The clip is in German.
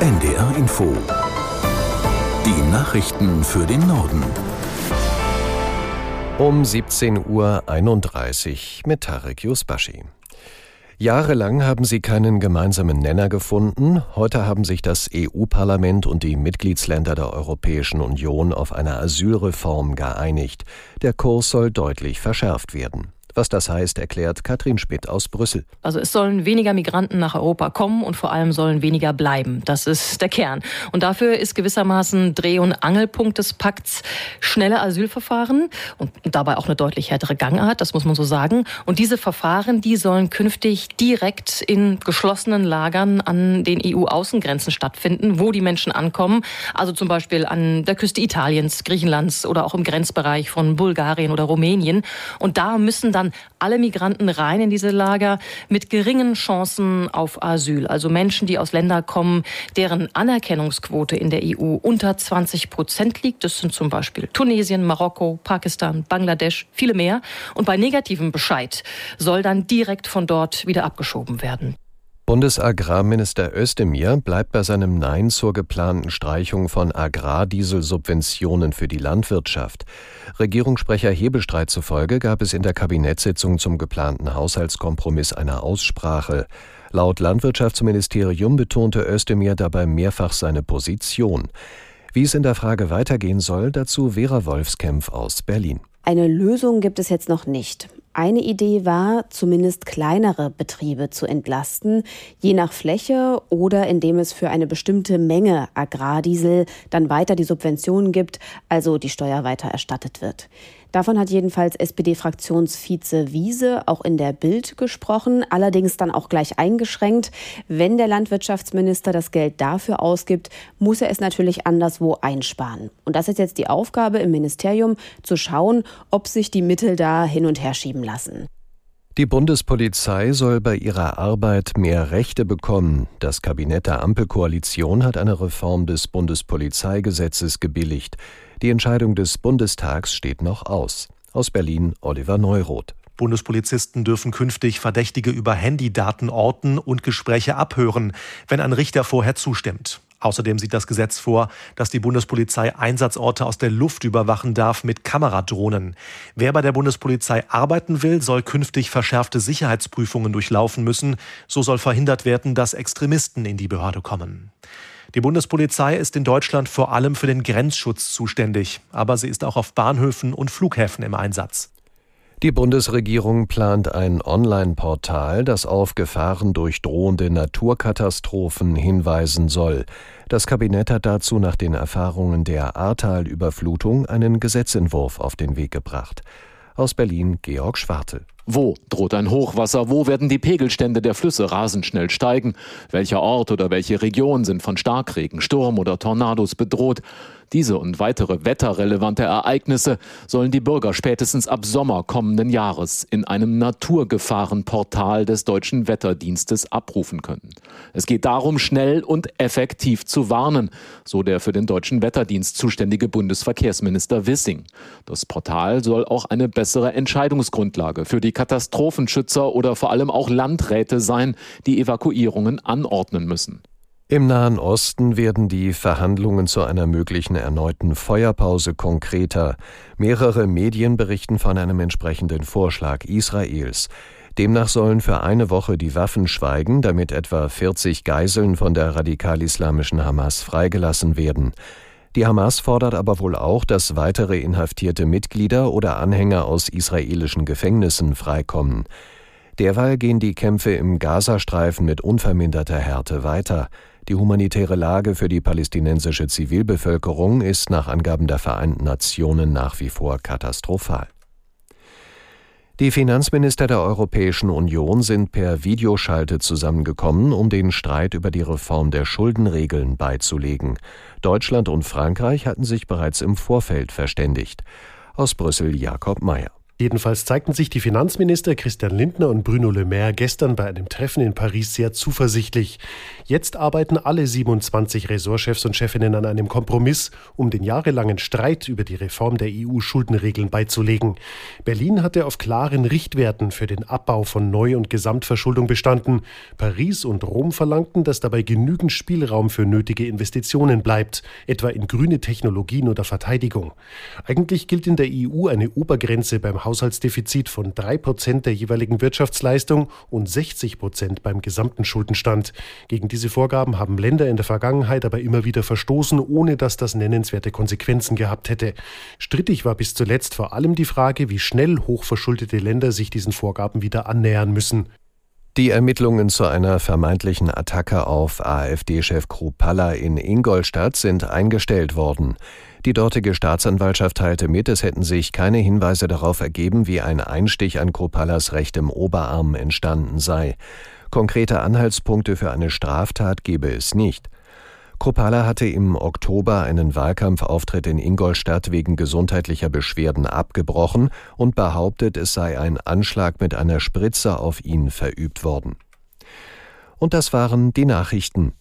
NDR Info. Die Nachrichten für den Norden. Um 17.31 Uhr mit Tarek Yusbashi. Jahrelang haben sie keinen gemeinsamen Nenner gefunden. Heute haben sich das EU-Parlament und die Mitgliedsländer der Europäischen Union auf eine Asylreform geeinigt. Der Kurs soll deutlich verschärft werden. Was das heißt, erklärt Katrin Spitt aus Brüssel. Also es sollen weniger Migranten nach Europa kommen und vor allem sollen weniger bleiben. Das ist der Kern. Und dafür ist gewissermaßen Dreh- und Angelpunkt des Pakts schnelle Asylverfahren und dabei auch eine deutlich härtere Gangart, das muss man so sagen. Und diese Verfahren, die sollen künftig direkt in geschlossenen Lagern an den EU-Außengrenzen stattfinden, wo die Menschen ankommen. Also zum Beispiel an der Küste Italiens, Griechenlands oder auch im Grenzbereich von Bulgarien oder Rumänien. Und da müssen dann alle Migranten rein in diese Lager mit geringen Chancen auf Asyl. Also Menschen, die aus Ländern kommen, deren Anerkennungsquote in der EU unter 20 Prozent liegt. Das sind zum Beispiel Tunesien, Marokko, Pakistan, Bangladesch, viele mehr. Und bei negativem Bescheid soll dann direkt von dort wieder abgeschoben werden. Bundesagrarminister Özdemir bleibt bei seinem Nein zur geplanten Streichung von Agrardieselsubventionen für die Landwirtschaft. Regierungssprecher Hebestreit zufolge gab es in der Kabinettssitzung zum geplanten Haushaltskompromiss eine Aussprache. Laut Landwirtschaftsministerium betonte Özdemir dabei mehrfach seine Position. Wie es in der Frage weitergehen soll, dazu Vera Wolfskämpf aus Berlin. Eine Lösung gibt es jetzt noch nicht. Eine Idee war, zumindest kleinere Betriebe zu entlasten, je nach Fläche oder indem es für eine bestimmte Menge Agrardiesel dann weiter die Subventionen gibt, also die Steuer weiter erstattet wird. Davon hat jedenfalls SPD-Fraktionsvize Wiese auch in der Bild gesprochen, allerdings dann auch gleich eingeschränkt. Wenn der Landwirtschaftsminister das Geld dafür ausgibt, muss er es natürlich anderswo einsparen. Und das ist jetzt die Aufgabe im Ministerium, zu schauen, ob sich die Mittel da hin und her schieben lassen. Die Bundespolizei soll bei ihrer Arbeit mehr Rechte bekommen. Das Kabinett der Ampelkoalition hat eine Reform des Bundespolizeigesetzes gebilligt. Die Entscheidung des Bundestags steht noch aus. Aus Berlin Oliver Neuroth. Bundespolizisten dürfen künftig Verdächtige über Handydaten orten und Gespräche abhören, wenn ein Richter vorher zustimmt. Außerdem sieht das Gesetz vor, dass die Bundespolizei Einsatzorte aus der Luft überwachen darf mit Kameradrohnen. Wer bei der Bundespolizei arbeiten will, soll künftig verschärfte Sicherheitsprüfungen durchlaufen müssen. So soll verhindert werden, dass Extremisten in die Behörde kommen. Die Bundespolizei ist in Deutschland vor allem für den Grenzschutz zuständig, aber sie ist auch auf Bahnhöfen und Flughäfen im Einsatz. Die Bundesregierung plant ein Online-Portal, das auf Gefahren durch drohende Naturkatastrophen hinweisen soll. Das Kabinett hat dazu nach den Erfahrungen der Ahrtal-Überflutung einen Gesetzentwurf auf den Weg gebracht. Aus Berlin Georg Schwarte. Wo droht ein Hochwasser? Wo werden die Pegelstände der Flüsse rasend schnell steigen? Welcher Ort oder welche Region sind von Starkregen, Sturm oder Tornados bedroht? Diese und weitere wetterrelevante Ereignisse sollen die Bürger spätestens ab Sommer kommenden Jahres in einem Naturgefahrenportal des Deutschen Wetterdienstes abrufen können. Es geht darum, schnell und effektiv zu warnen, so der für den Deutschen Wetterdienst zuständige Bundesverkehrsminister Wissing. Das Portal soll auch eine bessere Entscheidungsgrundlage für die Katastrophenschützer oder vor allem auch Landräte sein, die Evakuierungen anordnen müssen. Im Nahen Osten werden die Verhandlungen zu einer möglichen erneuten Feuerpause konkreter. Mehrere Medien berichten von einem entsprechenden Vorschlag Israels. Demnach sollen für eine Woche die Waffen schweigen, damit etwa 40 Geiseln von der radikal-islamischen Hamas freigelassen werden. Die Hamas fordert aber wohl auch, dass weitere inhaftierte Mitglieder oder Anhänger aus israelischen Gefängnissen freikommen. Derweil gehen die Kämpfe im Gazastreifen mit unverminderter Härte weiter. Die humanitäre Lage für die palästinensische Zivilbevölkerung ist nach Angaben der Vereinten Nationen nach wie vor katastrophal. Die Finanzminister der Europäischen Union sind per Videoschalte zusammengekommen, um den Streit über die Reform der Schuldenregeln beizulegen. Deutschland und Frankreich hatten sich bereits im Vorfeld verständigt. Aus Brüssel Jakob Mayer. Jedenfalls zeigten sich die Finanzminister Christian Lindner und Bruno Le Maire gestern bei einem Treffen in Paris sehr zuversichtlich. Jetzt arbeiten alle 27 Ressortchefs und Chefinnen an einem Kompromiss, um den jahrelangen Streit über die Reform der EU-Schuldenregeln beizulegen. Berlin hatte auf klaren Richtwerten für den Abbau von Neu- und Gesamtverschuldung bestanden. Paris und Rom verlangten, dass dabei genügend Spielraum für nötige Investitionen bleibt, etwa in grüne Technologien oder Verteidigung. Eigentlich gilt in der EU eine Obergrenze beim Haushaltsdefizit von drei Prozent der jeweiligen Wirtschaftsleistung und 60 Prozent beim gesamten Schuldenstand. Gegen diese Vorgaben haben Länder in der Vergangenheit aber immer wieder verstoßen, ohne dass das nennenswerte Konsequenzen gehabt hätte. Strittig war bis zuletzt vor allem die Frage, wie schnell hochverschuldete Länder sich diesen Vorgaben wieder annähern müssen. Die Ermittlungen zu einer vermeintlichen Attacke auf AfD-Chef Krupalla in Ingolstadt sind eingestellt worden. Die dortige Staatsanwaltschaft teilte mit, es hätten sich keine Hinweise darauf ergeben, wie ein Einstich an Krupallas rechtem Oberarm entstanden sei. Konkrete Anhaltspunkte für eine Straftat gebe es nicht. Kruppala hatte im Oktober einen Wahlkampfauftritt in Ingolstadt wegen gesundheitlicher Beschwerden abgebrochen und behauptet, es sei ein Anschlag mit einer Spritze auf ihn verübt worden. Und das waren die Nachrichten.